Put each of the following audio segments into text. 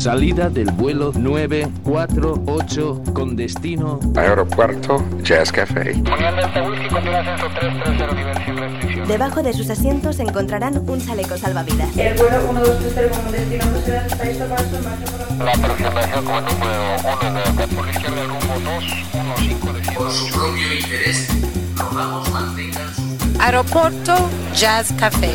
Salida del vuelo 948 con destino Aeropuerto Jazz Café. Debajo de sus asientos encontrarán un chaleco salvavidas. El vuelo 1230 como destino la aproximación como número 1 de por la izquierda rumbo 215 de Por su propio interés, rogamos mantengan su Aeropuerto Jazz Café.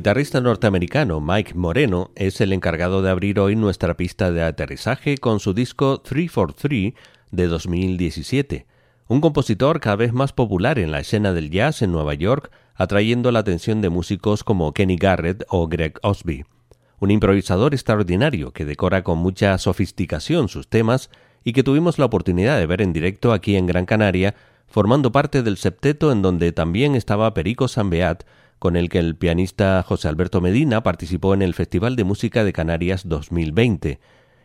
Guitarrista norteamericano Mike Moreno es el encargado de abrir hoy nuestra pista de aterrizaje con su disco 343 de 2017, un compositor cada vez más popular en la escena del jazz en Nueva York, atrayendo la atención de músicos como Kenny Garrett o Greg Osby. Un improvisador extraordinario que decora con mucha sofisticación sus temas y que tuvimos la oportunidad de ver en directo aquí en Gran Canaria, formando parte del septeto en donde también estaba Perico Sambeat, con el que el pianista José Alberto Medina participó en el Festival de Música de Canarias 2020,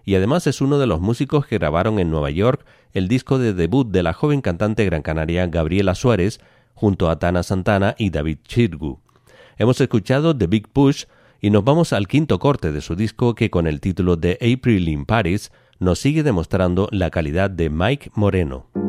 y además es uno de los músicos que grabaron en Nueva York el disco de debut de la joven cantante gran canaria Gabriela Suárez, junto a Tana Santana y David Chirgu. Hemos escuchado The Big Push y nos vamos al quinto corte de su disco que con el título de April in Paris nos sigue demostrando la calidad de Mike Moreno.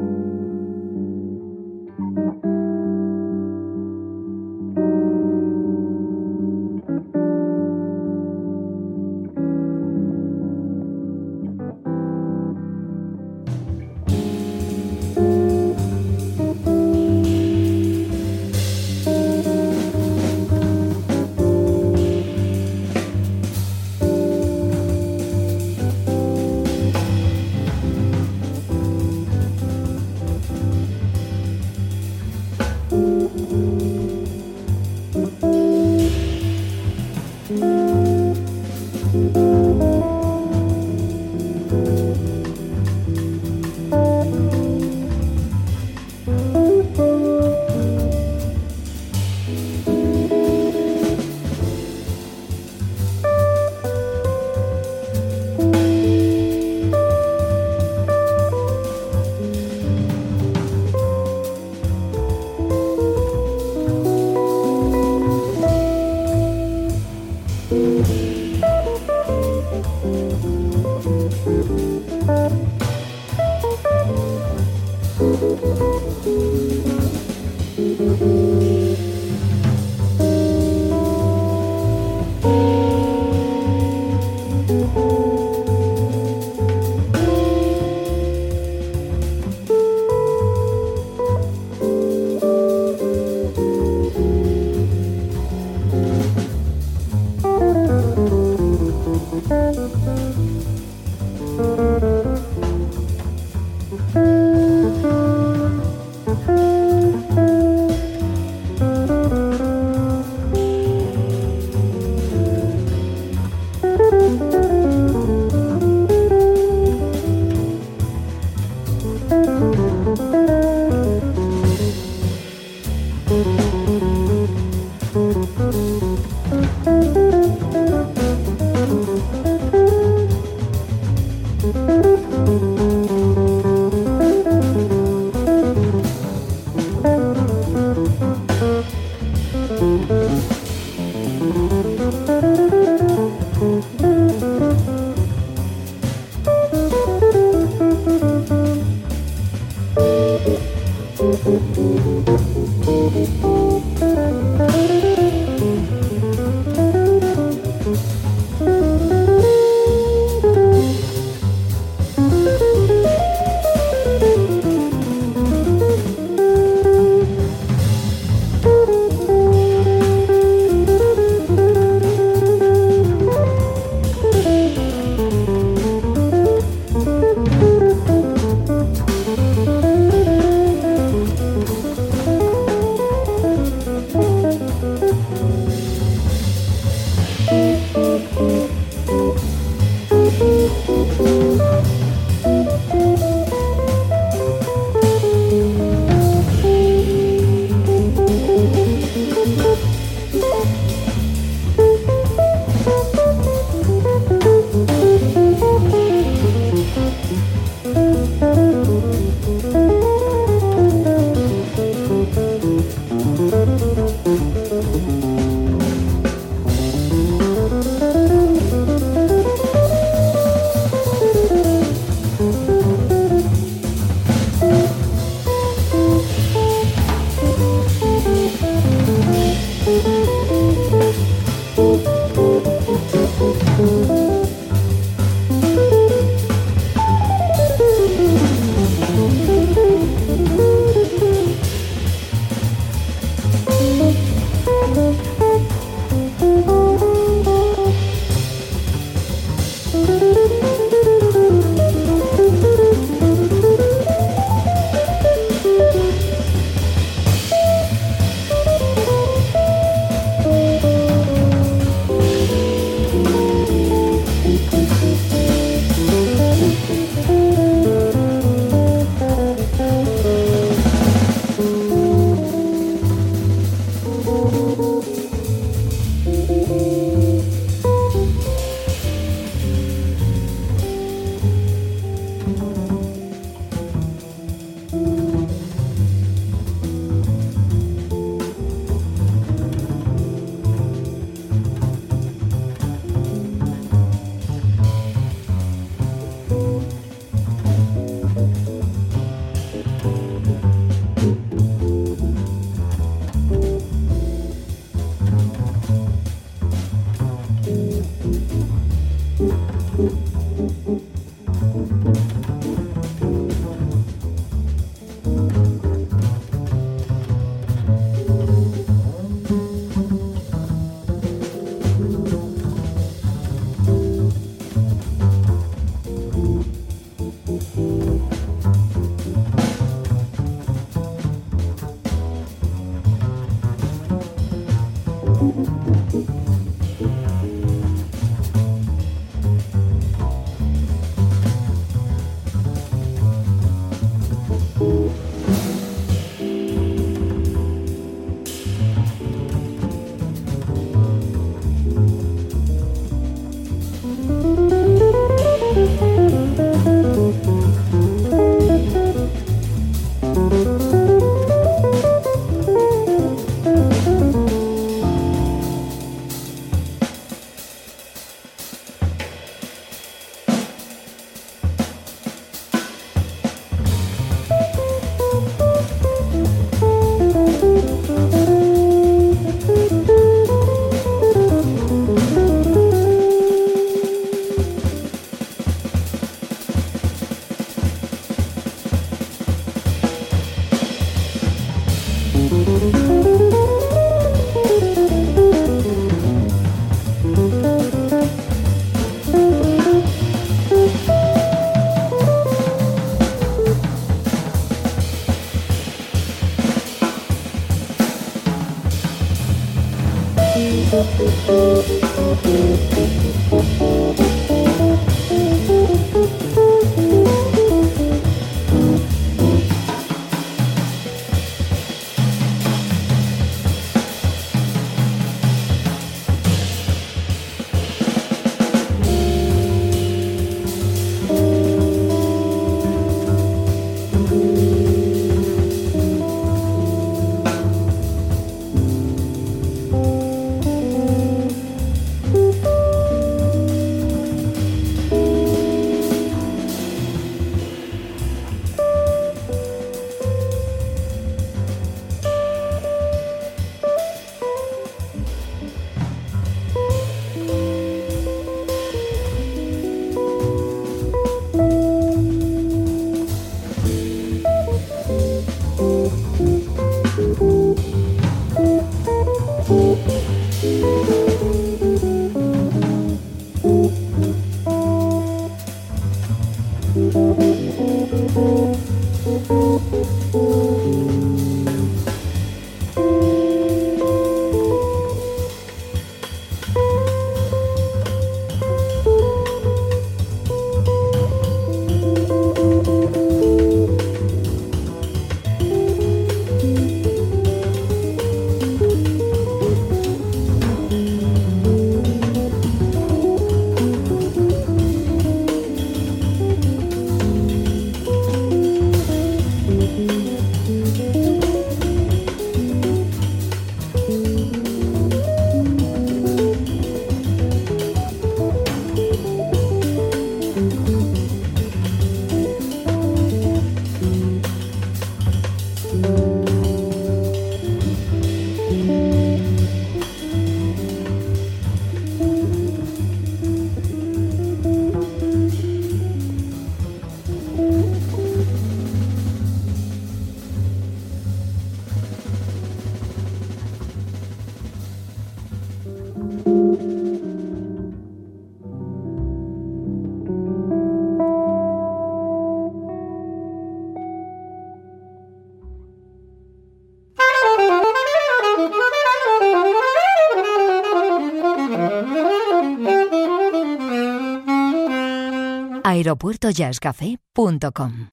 aeropuertojazzcafé.com.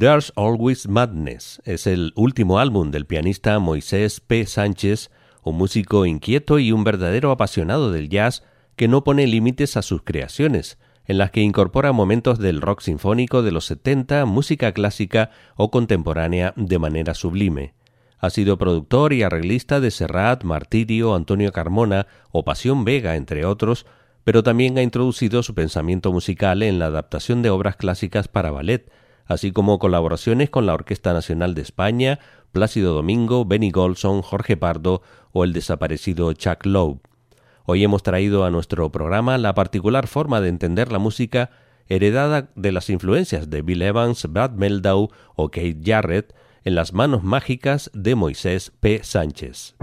There's Always Madness es el último álbum del pianista Moisés P. Sánchez, un músico inquieto y un verdadero apasionado del jazz que no pone límites a sus creaciones, en las que incorpora momentos del rock sinfónico de los 70, música clásica o contemporánea de manera sublime. Ha sido productor y arreglista de Serrat, Martirio, Antonio Carmona o Pasión Vega, entre otros, pero también ha introducido su pensamiento musical en la adaptación de obras clásicas para ballet, así como colaboraciones con la Orquesta Nacional de España, Plácido Domingo, Benny Golson, Jorge Pardo o el desaparecido Chuck Loeb. Hoy hemos traído a nuestro programa la particular forma de entender la música heredada de las influencias de Bill Evans, Brad Meldau o Kate Jarrett en las manos mágicas de Moisés P. Sánchez.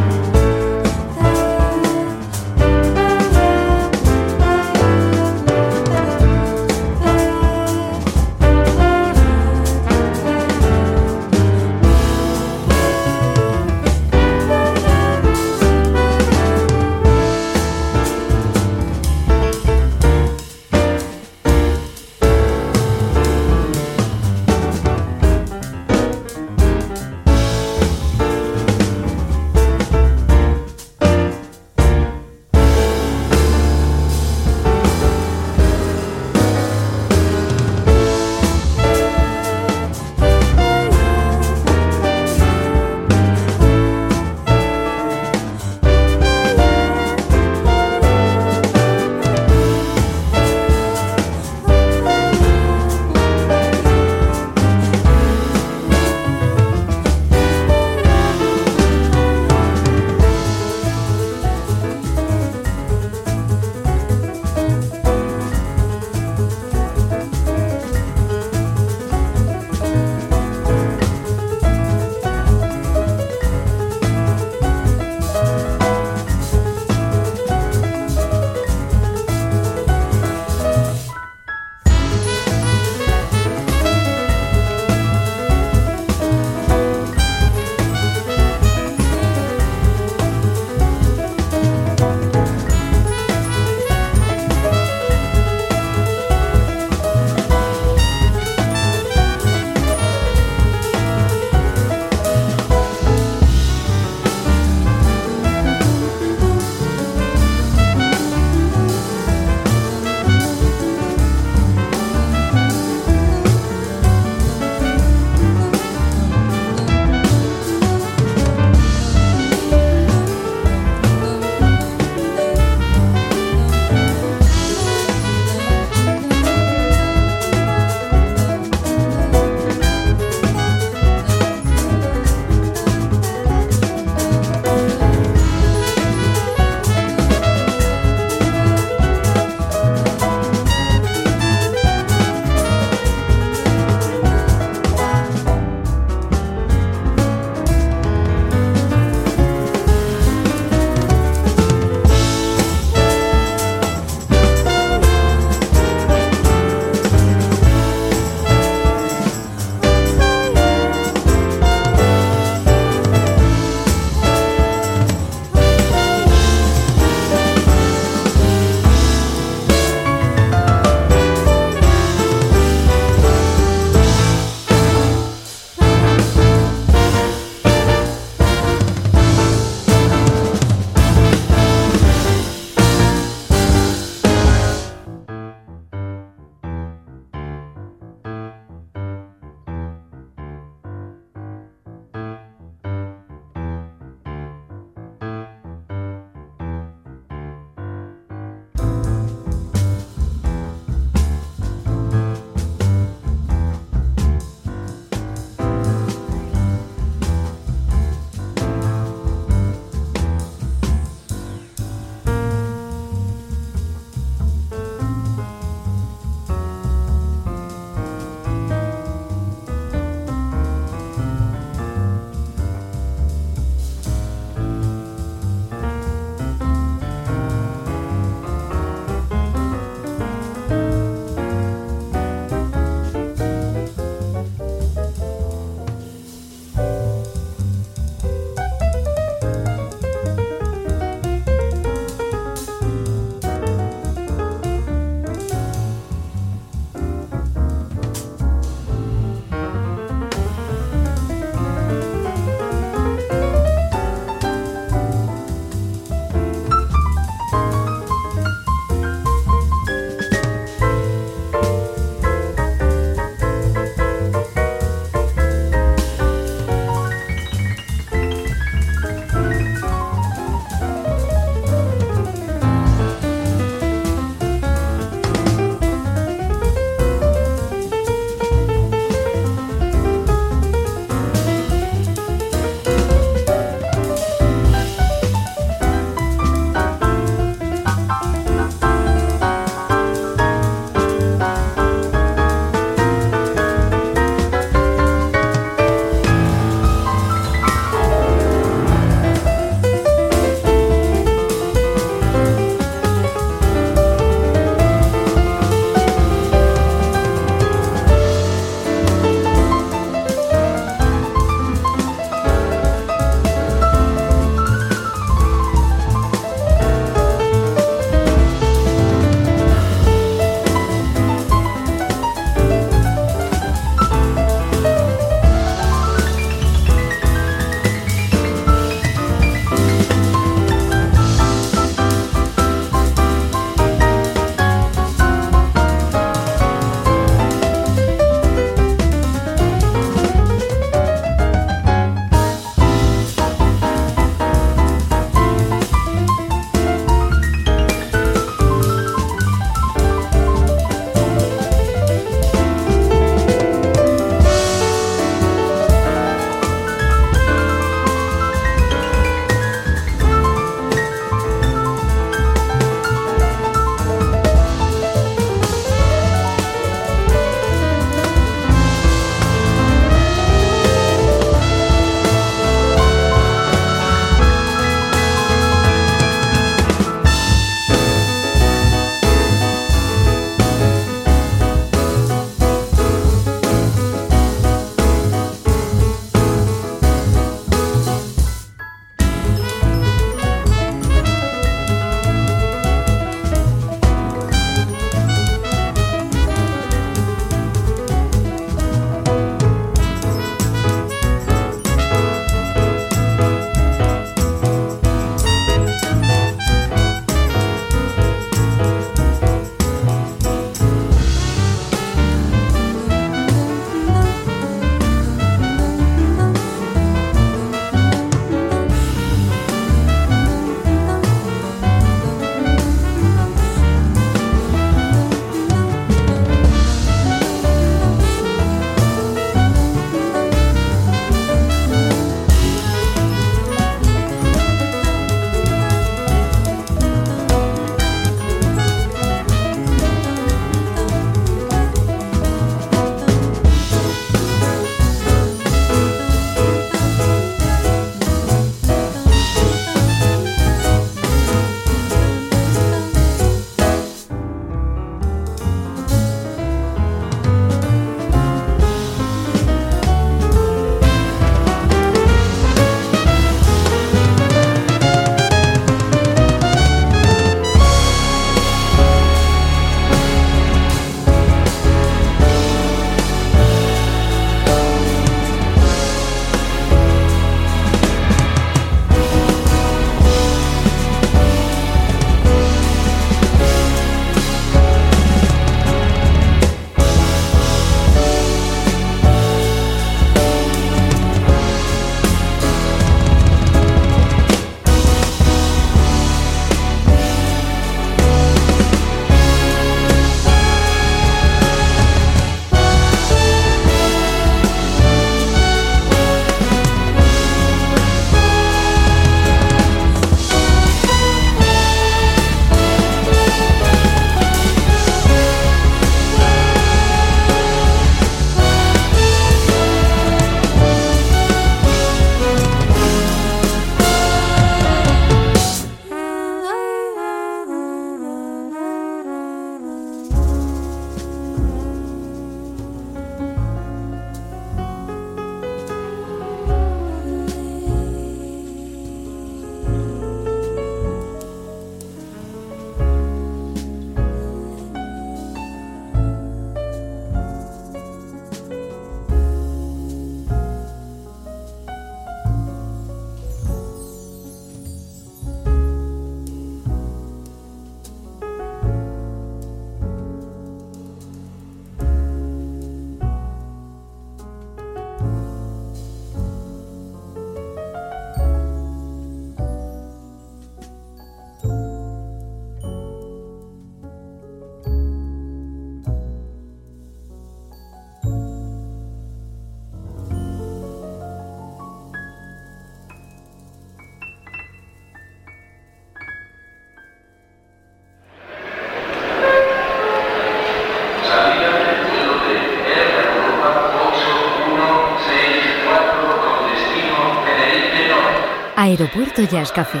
Aeropuerto Jazz Café.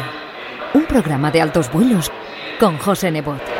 Un programa de altos vuelos con José Nebot.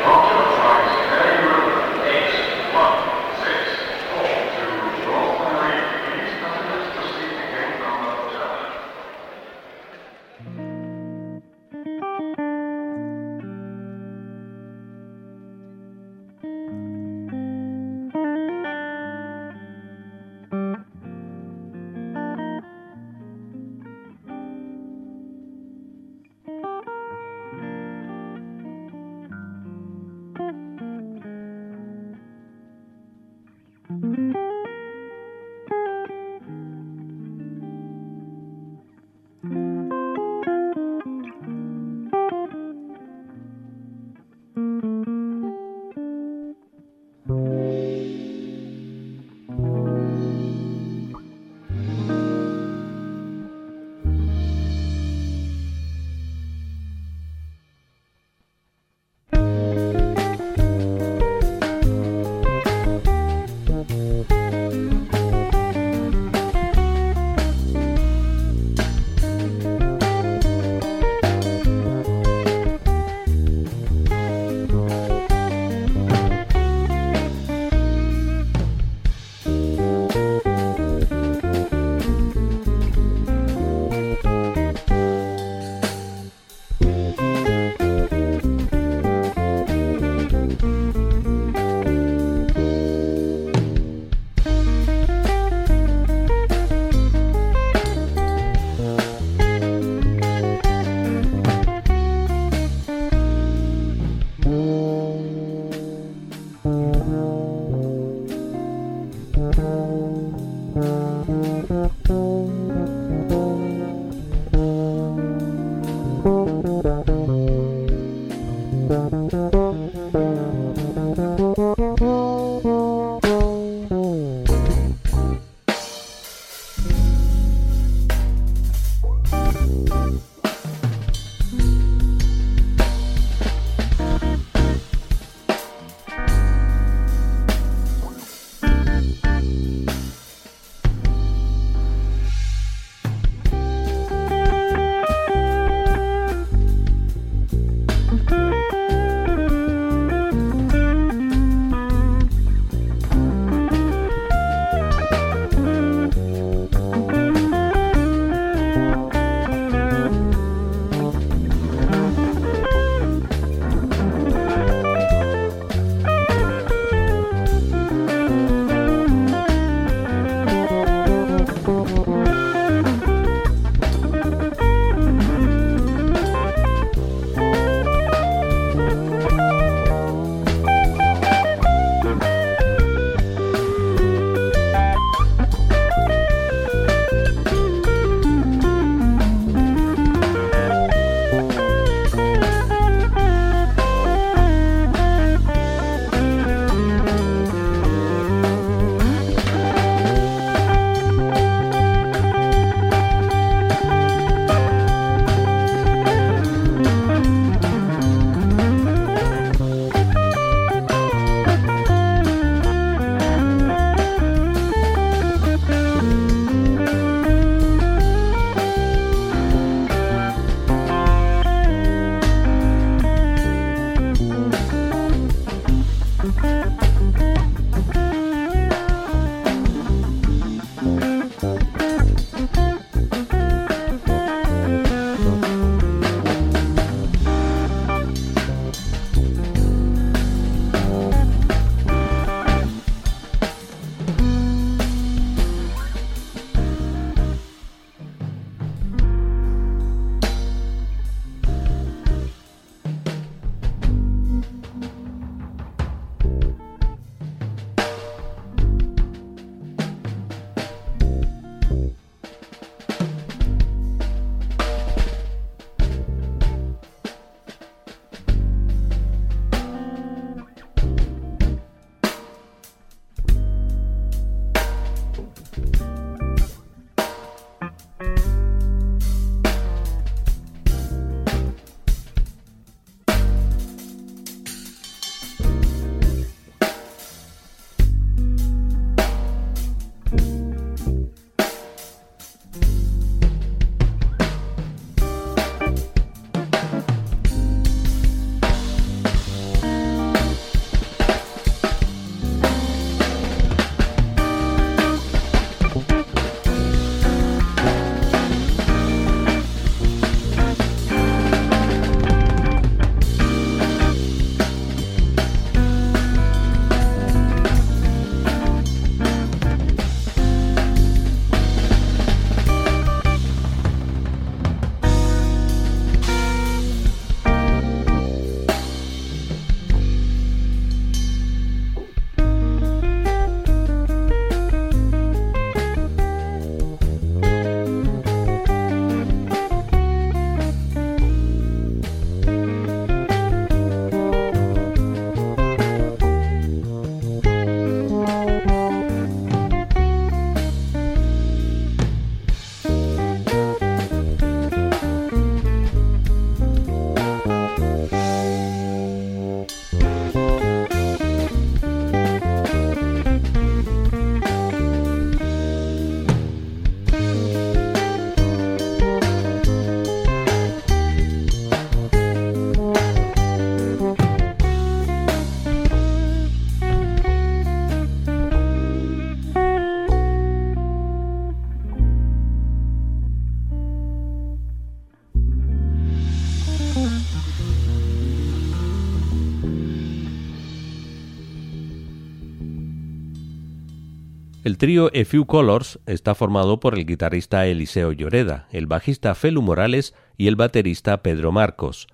El trío A Few Colors está formado por el guitarrista Eliseo Lloreda, el bajista Felu Morales y el baterista Pedro Marcos.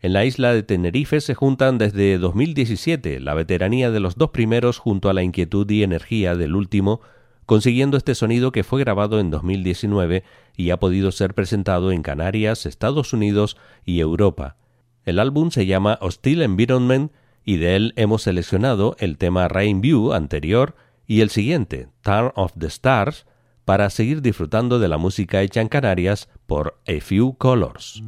En la isla de Tenerife se juntan desde 2017 la veteranía de los dos primeros junto a la inquietud y energía del último, consiguiendo este sonido que fue grabado en 2019 y ha podido ser presentado en Canarias, Estados Unidos y Europa. El álbum se llama Hostile Environment y de él hemos seleccionado el tema Rain View anterior y el siguiente, Turn of the Stars, para seguir disfrutando de la música hecha en Canarias por A Few Colors.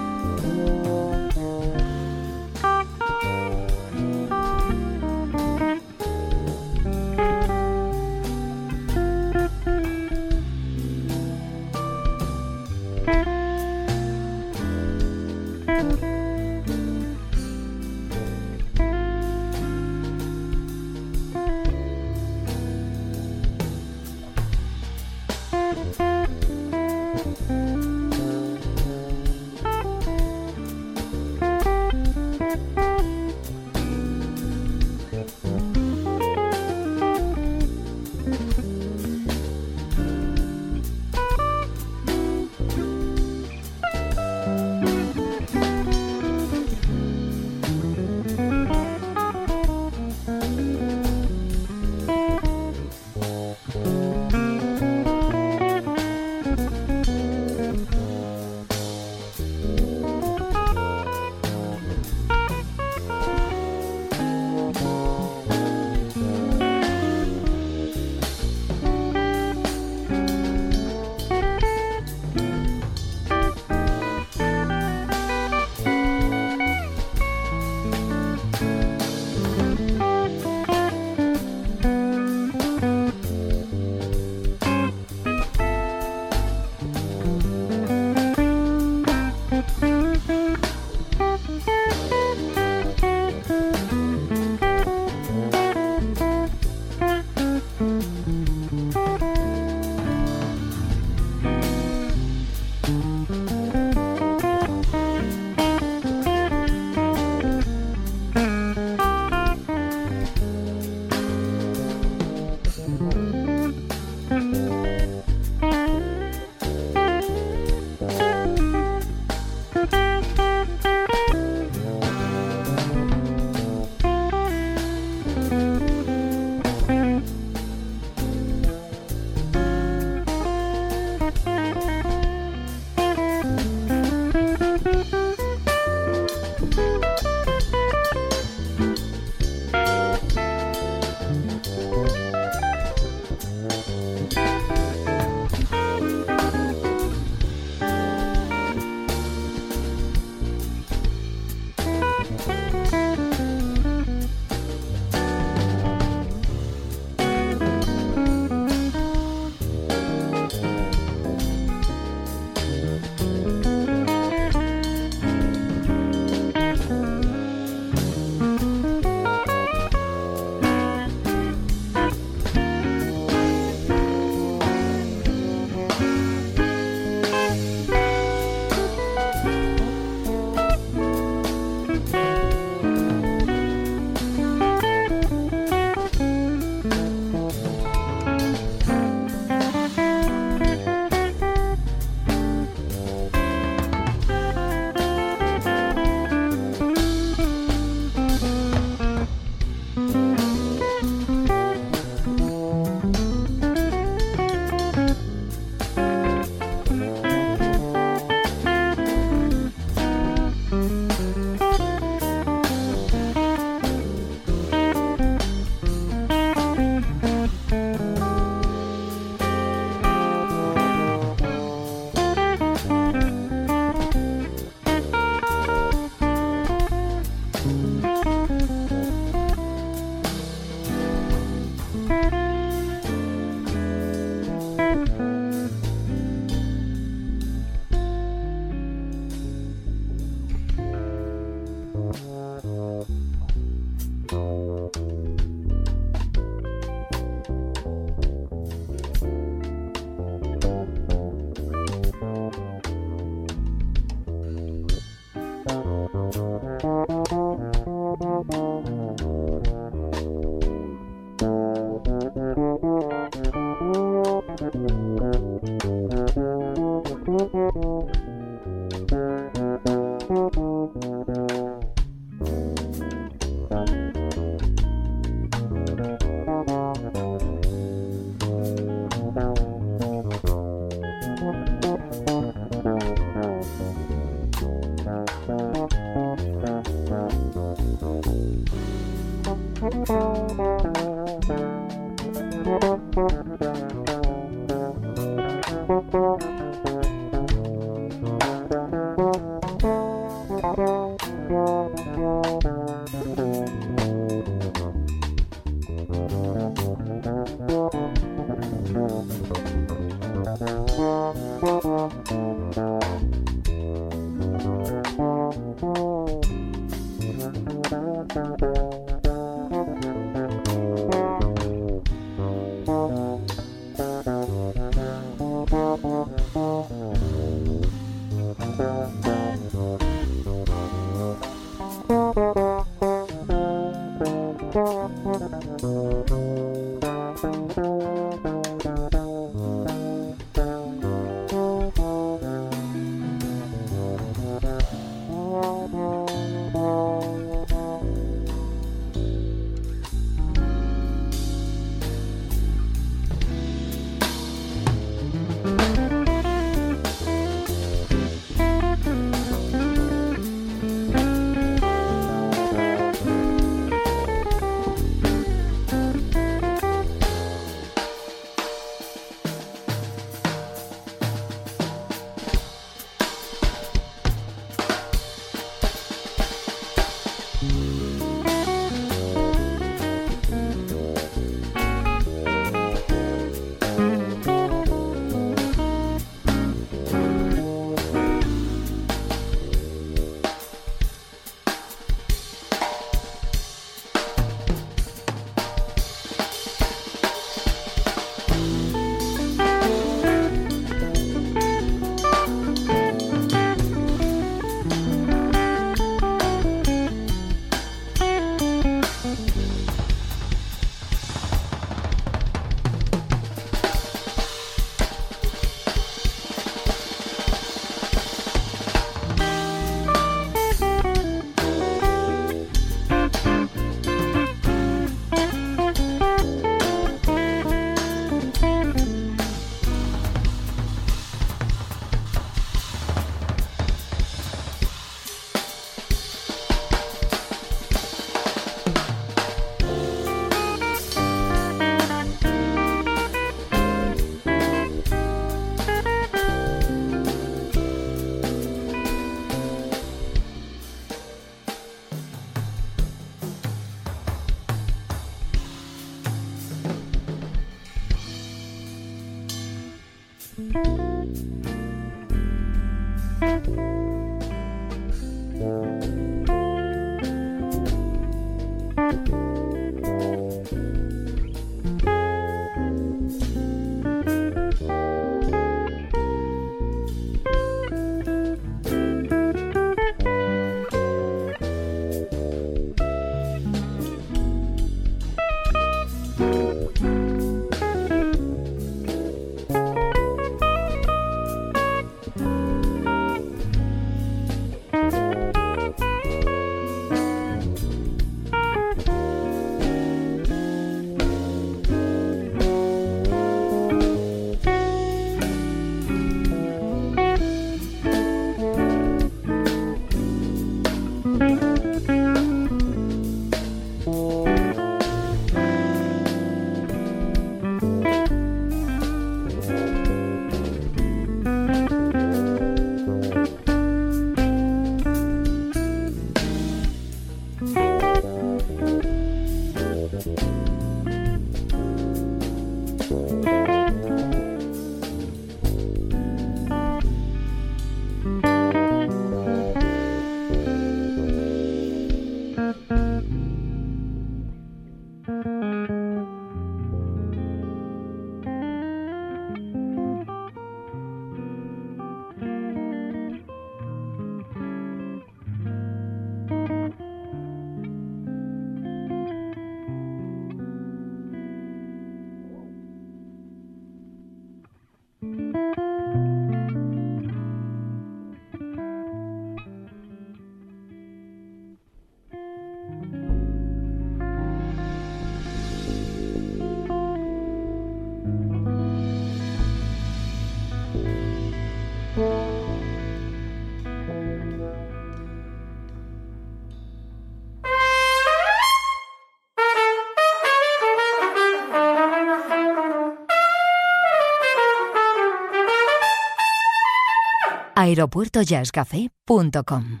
aeropuertojazzcafé.com.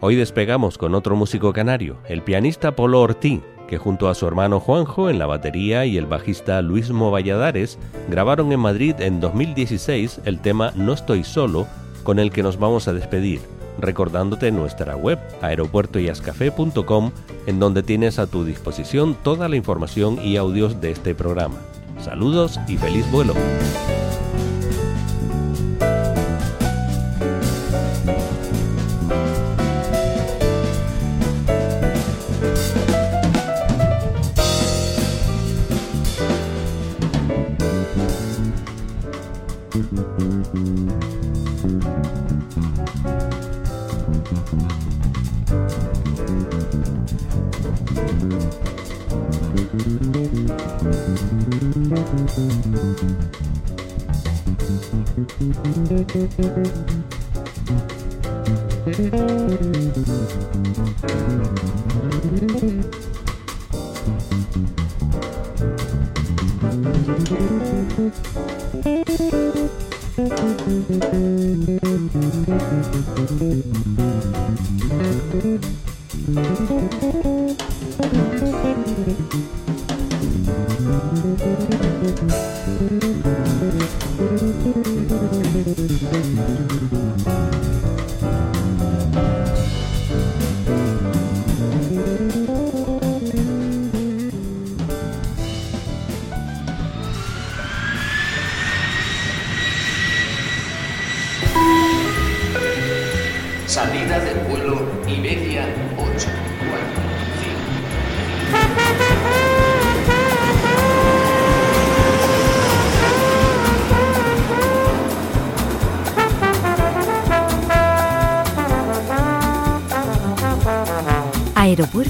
Hoy despegamos con otro músico canario, el pianista Polo Ortiz, que junto a su hermano Juanjo en la batería y el bajista Luismo Valladares grabaron en Madrid en 2016 el tema No estoy solo, con el que nos vamos a despedir, recordándote nuestra web aeropuertoyascafé.com, en donde tienes a tu disposición toda la información y audios de este programa. Saludos y feliz vuelo.